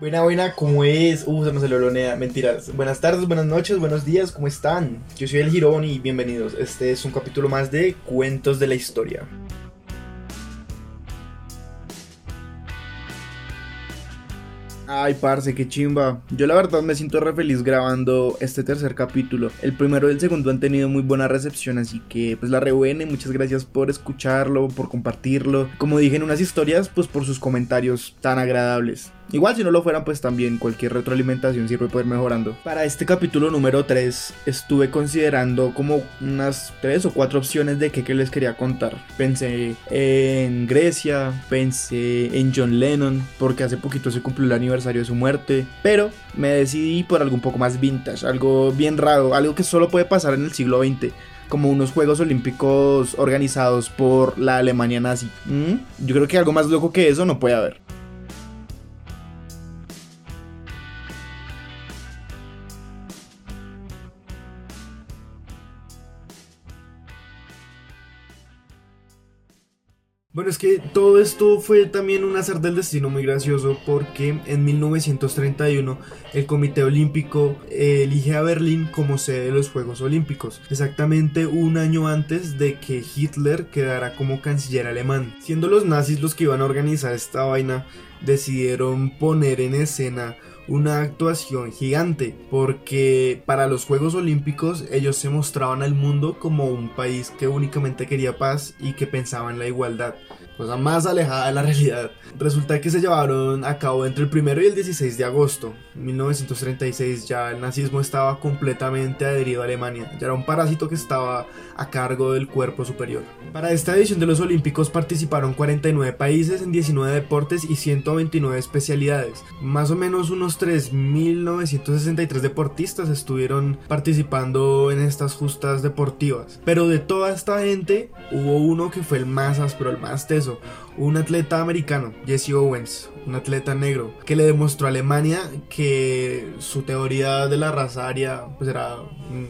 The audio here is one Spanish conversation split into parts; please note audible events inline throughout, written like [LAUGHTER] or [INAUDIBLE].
Buena, buena, ¿cómo es? Uh, se me salió lonea, mentiras. Buenas tardes, buenas noches, buenos días, ¿cómo están? Yo soy el Girón y bienvenidos. Este es un capítulo más de Cuentos de la Historia. Ay, parce, qué chimba. Yo la verdad me siento re feliz grabando este tercer capítulo. El primero y el segundo han tenido muy buena recepción, así que pues la re buena muchas gracias por escucharlo, por compartirlo. Como dije en unas historias, pues por sus comentarios tan agradables. Igual si no lo fueran, pues también cualquier retroalimentación sirve para ir mejorando. Para este capítulo número 3 estuve considerando como unas 3 o 4 opciones de qué, les quería contar. Pensé en Grecia, pensé en John Lennon, porque hace poquito se cumplió el aniversario de su muerte, pero me decidí por algo un poco más vintage, algo bien raro, algo que solo puede pasar en el siglo XX como unos Juegos Olímpicos organizados por la Alemania nazi. ¿Mm? Yo creo que algo más loco que eso no puede haber. Bueno, es que todo esto fue también un azar del destino muy gracioso porque en 1931 el Comité Olímpico eh, elige a Berlín como sede de los Juegos Olímpicos, exactamente un año antes de que Hitler quedara como canciller alemán. Siendo los nazis los que iban a organizar esta vaina, decidieron poner en escena una actuación gigante porque para los Juegos Olímpicos ellos se mostraban al mundo como un país que únicamente quería paz y que pensaba en la igualdad cosa más alejada de la realidad. Resulta que se llevaron a cabo entre el 1 y el 16 de agosto de 1936. Ya el nazismo estaba completamente adherido a Alemania. Ya era un parásito que estaba a cargo del cuerpo superior. Para esta edición de los Olímpicos participaron 49 países en 19 deportes y 129 especialidades. Más o menos unos 3.963 deportistas estuvieron participando en estas justas deportivas. Pero de toda esta gente hubo uno que fue el más áspero, el más teso un atleta americano, Jesse Owens, un atleta negro, que le demostró a Alemania que su teoría de la raza aria pues era,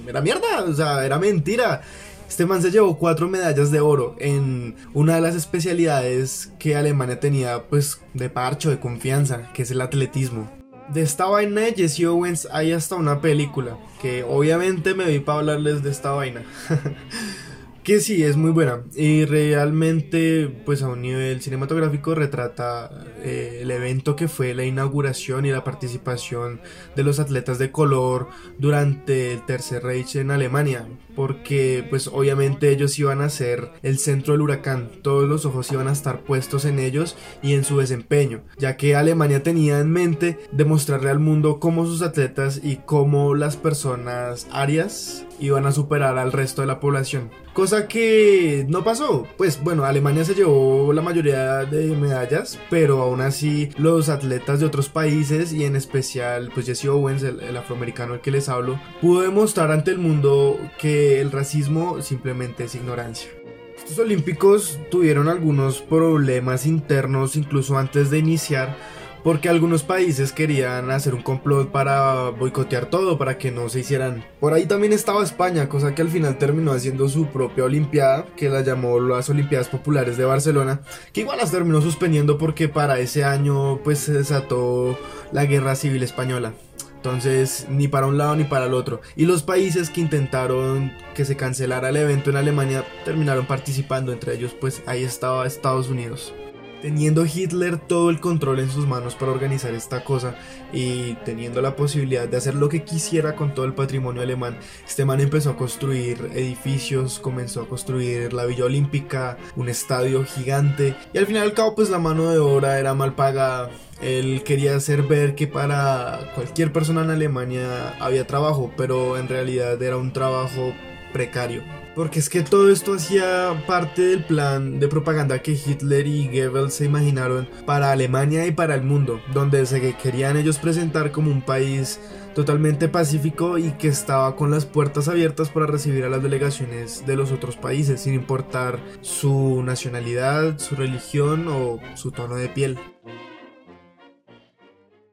era mierda, o sea, era mentira. Este man se llevó cuatro medallas de oro en una de las especialidades que Alemania tenía pues de parcho, de confianza, que es el atletismo. De esta vaina de Jesse Owens hay hasta una película, que obviamente me vi para hablarles de esta vaina. [LAUGHS] que sí, es muy buena y realmente pues a un nivel cinematográfico retrata eh, el evento que fue la inauguración y la participación de los atletas de color durante el Tercer Reich en Alemania porque pues obviamente ellos iban a ser el centro del huracán, todos los ojos iban a estar puestos en ellos y en su desempeño, ya que Alemania tenía en mente demostrarle al mundo cómo sus atletas y cómo las personas arias iban a superar al resto de la población. Cosa que no pasó. Pues bueno, Alemania se llevó la mayoría de medallas, pero aún así los atletas de otros países y en especial pues Jesse Owens, el, afroamericano al que les hablo, pudo demostrar ante el mundo que el racismo simplemente es ignorancia. Estos olímpicos tuvieron algunos problemas internos incluso antes de iniciar porque algunos países querían hacer un complot para boicotear todo, para que no se hicieran. Por ahí también estaba España, cosa que al final terminó haciendo su propia Olimpiada, que la llamó las Olimpiadas Populares de Barcelona, que igual las terminó suspendiendo porque para ese año pues se desató la Guerra Civil Española. Entonces, ni para un lado ni para el otro. Y los países que intentaron que se cancelara el evento en Alemania terminaron participando, entre ellos pues ahí estaba Estados Unidos. Teniendo Hitler todo el control en sus manos para organizar esta cosa y teniendo la posibilidad de hacer lo que quisiera con todo el patrimonio alemán, este man empezó a construir edificios, comenzó a construir la Villa Olímpica, un estadio gigante y al final al cabo pues la mano de obra era mal pagada. Él quería hacer ver que para cualquier persona en Alemania había trabajo, pero en realidad era un trabajo precario. Porque es que todo esto hacía parte del plan de propaganda que Hitler y Goebbels se imaginaron para Alemania y para el mundo, donde se querían ellos presentar como un país totalmente pacífico y que estaba con las puertas abiertas para recibir a las delegaciones de los otros países, sin importar su nacionalidad, su religión o su tono de piel.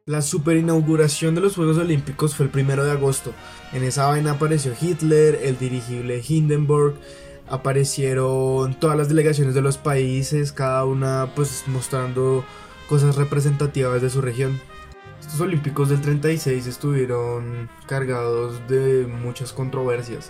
La super inauguración de los Juegos Olímpicos fue el primero de agosto. En esa vaina apareció Hitler, el dirigible Hindenburg, aparecieron todas las delegaciones de los países, cada una pues mostrando cosas representativas de su región. Estos Olímpicos del 36 estuvieron cargados de muchas controversias.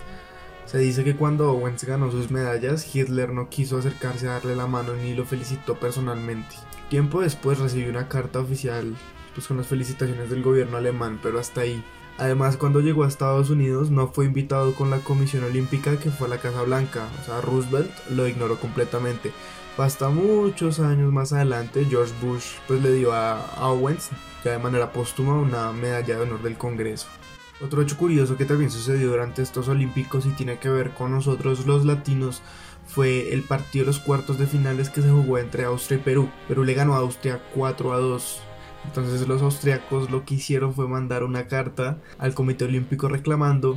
Se dice que cuando Owens ganó sus medallas, Hitler no quiso acercarse a darle la mano ni lo felicitó personalmente. Tiempo después recibió una carta oficial pues, con las felicitaciones del gobierno alemán, pero hasta ahí. Además, cuando llegó a Estados Unidos no fue invitado con la Comisión Olímpica que fue a la Casa Blanca, o sea, Roosevelt lo ignoró completamente. Hasta muchos años más adelante, George Bush pues le dio a Owens, ya de manera póstuma, una medalla de honor del Congreso. Otro hecho curioso que también sucedió durante estos Olímpicos y tiene que ver con nosotros los latinos fue el partido de los cuartos de finales que se jugó entre Austria y Perú. Perú le ganó a Austria 4 a 2. Entonces los austriacos lo que hicieron fue mandar una carta al Comité Olímpico reclamando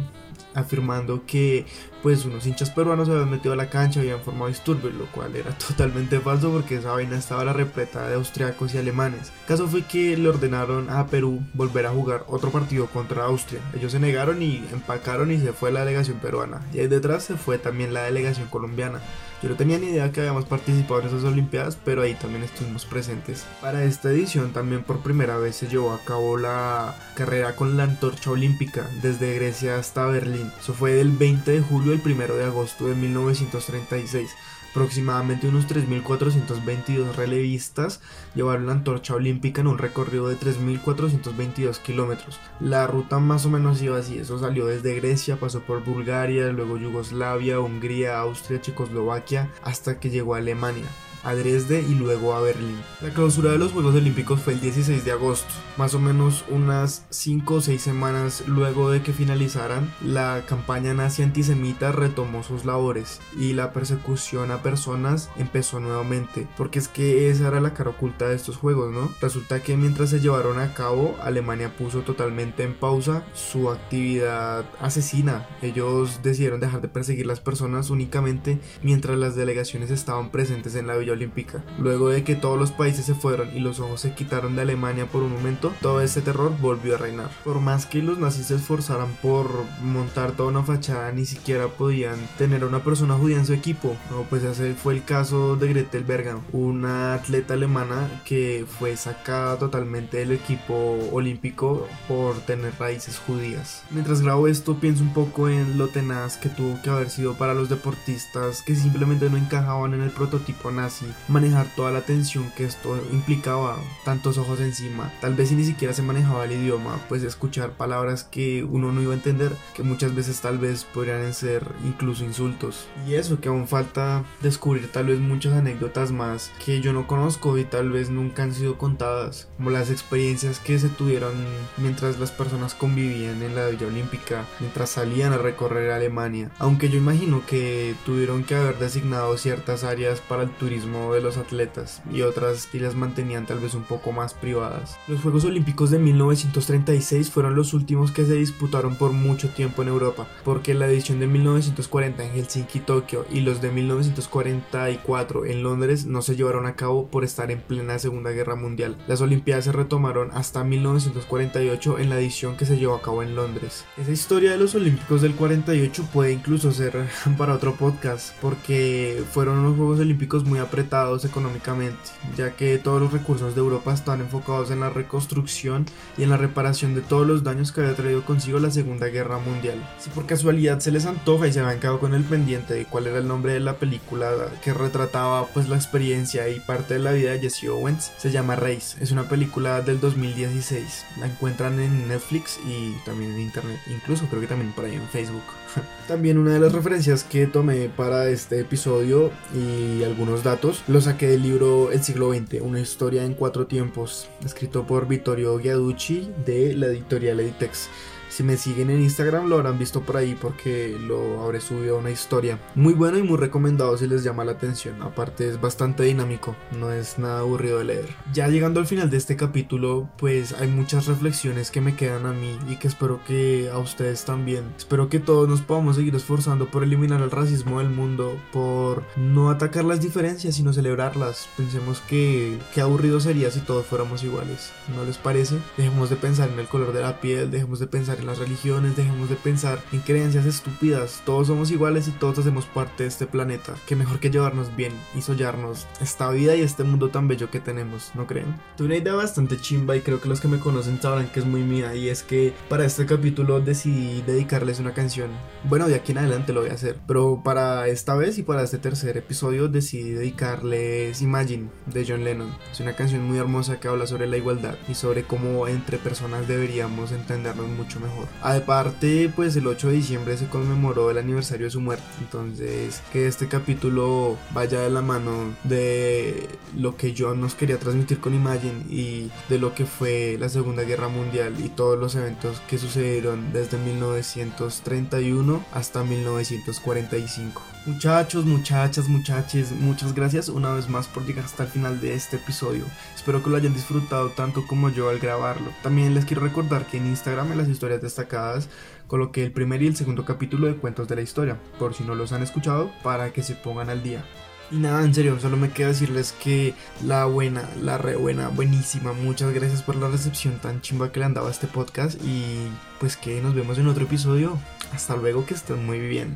afirmando que pues unos hinchas peruanos se habían metido a la cancha y habían formado disturbios, lo cual era [LAUGHS] totalmente falso porque esa vaina estaba la repleta de austriacos y alemanes. Caso fue que le ordenaron a Perú volver a jugar otro partido contra Austria. Ellos se negaron y empacaron y se fue la delegación peruana. Y ahí detrás se fue también la delegación colombiana. Yo no tenía ni idea que habíamos participado en esas Olimpiadas, pero ahí también estuvimos presentes. Para esta edición también por primera vez se llevó a cabo la carrera con la antorcha olímpica desde Grecia hasta Berlín. Eso fue del 20 de julio al 1 de agosto de 1936. Aproximadamente unos 3.422 relevistas llevaron la antorcha olímpica en un recorrido de 3.422 kilómetros. La ruta más o menos iba así, eso salió desde Grecia, pasó por Bulgaria, luego Yugoslavia, Hungría, Austria, Checoslovaquia, hasta que llegó a Alemania a Dresde y luego a Berlín. La clausura de los Juegos Olímpicos fue el 16 de agosto, más o menos unas 5 o 6 semanas luego de que finalizaran, la campaña nazi antisemita retomó sus labores y la persecución a personas empezó nuevamente, porque es que esa era la cara oculta de estos juegos, ¿no? Resulta que mientras se llevaron a cabo, Alemania puso totalmente en pausa su actividad asesina. Ellos decidieron dejar de perseguir las personas únicamente mientras las delegaciones estaban presentes en la villa Olímpica. Luego de que todos los países se fueron y los ojos se quitaron de Alemania por un momento, todo ese terror volvió a reinar. Por más que los nazis se esforzaran por montar toda una fachada, ni siquiera podían tener a una persona judía en su equipo. No, pues ese fue el caso de Gretel Bergam, una atleta alemana que fue sacada totalmente del equipo olímpico por tener raíces judías. Mientras grabo esto, pienso un poco en lo tenaz que tuvo que haber sido para los deportistas que simplemente no encajaban en el prototipo nazi manejar toda la tensión que esto implicaba, tantos ojos encima, tal vez si ni siquiera se manejaba el idioma, pues escuchar palabras que uno no iba a entender, que muchas veces tal vez podrían ser incluso insultos. Y eso, que aún falta descubrir tal vez muchas anécdotas más que yo no conozco y tal vez nunca han sido contadas, como las experiencias que se tuvieron mientras las personas convivían en la Villa Olímpica, mientras salían a recorrer Alemania, aunque yo imagino que tuvieron que haber designado ciertas áreas para el turismo de los atletas y otras que las mantenían tal vez un poco más privadas. Los Juegos Olímpicos de 1936 fueron los últimos que se disputaron por mucho tiempo en Europa, porque la edición de 1940 en Helsinki, Tokio y los de 1944 en Londres no se llevaron a cabo por estar en plena Segunda Guerra Mundial. Las Olimpiadas se retomaron hasta 1948 en la edición que se llevó a cabo en Londres. Esa historia de los Olímpicos del 48 puede incluso ser [LAUGHS] para otro podcast, porque fueron unos Juegos Olímpicos muy apretados económicamente, ya que todos los recursos de Europa están enfocados en la reconstrucción y en la reparación de todos los daños que había traído consigo la Segunda Guerra Mundial. Si por casualidad se les antoja y se habían quedado con el pendiente de cuál era el nombre de la película que retrataba pues la experiencia y parte de la vida de Jesse Owens, se llama Race. Es una película del 2016. La encuentran en Netflix y también en internet, incluso creo que también por ahí en Facebook. [LAUGHS] también una de las referencias que tomé para este episodio y algunos datos lo saqué del libro El siglo XX, una historia en cuatro tiempos, escrito por Vittorio Giaducci de la editorial Editex. Si me siguen en Instagram lo habrán visto por ahí porque lo habré subido a una historia. Muy bueno y muy recomendado si les llama la atención. Aparte es bastante dinámico, no es nada aburrido de leer. Ya llegando al final de este capítulo, pues hay muchas reflexiones que me quedan a mí y que espero que a ustedes también. Espero que todos nos podamos seguir esforzando por eliminar el racismo del mundo, por no atacar las diferencias sino celebrarlas. Pensemos que qué aburrido sería si todos fuéramos iguales. ¿No les parece? Dejemos de pensar en el color de la piel, dejemos de pensar en las religiones, dejemos de pensar en creencias estúpidas. Todos somos iguales y todos hacemos parte de este planeta. Que mejor que llevarnos bien y soñarnos esta vida y este mundo tan bello que tenemos, ¿no creen? Tuve una idea bastante chimba y creo que los que me conocen sabrán que es muy mía y es que para este capítulo decidí dedicarles una canción. Bueno, de aquí en adelante lo voy a hacer, pero para esta vez y para este tercer episodio decidí dedicarles Imagine de John Lennon. Es una canción muy hermosa que habla sobre la igualdad y sobre cómo entre personas deberíamos entendernos mucho mejor. Aparte, pues el 8 de diciembre se conmemoró el aniversario de su muerte, entonces que este capítulo vaya de la mano de lo que John nos quería transmitir con Imagine y de lo que fue la Segunda Guerra Mundial y todos los eventos que sucedieron desde 1931 hasta 1945. Muchachos, muchachas, muchaches, muchas gracias una vez más por llegar hasta el final de este episodio. Espero que lo hayan disfrutado tanto como yo al grabarlo. También les quiero recordar que en Instagram en las historias destacadas coloqué el primer y el segundo capítulo de Cuentos de la Historia, por si no los han escuchado, para que se pongan al día. Y nada, en serio, solo me queda decirles que la buena, la re buena, buenísima. Muchas gracias por la recepción tan chimba que le han dado a este podcast. Y pues que nos vemos en otro episodio. Hasta luego, que estén muy bien.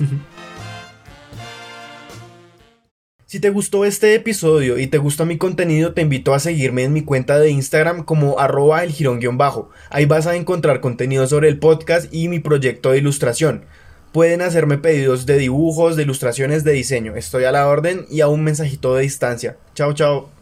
[LAUGHS] Si te gustó este episodio y te gusta mi contenido, te invito a seguirme en mi cuenta de Instagram como arroba el bajo. Ahí vas a encontrar contenido sobre el podcast y mi proyecto de ilustración. Pueden hacerme pedidos de dibujos, de ilustraciones, de diseño. Estoy a la orden y a un mensajito de distancia. Chao, chao.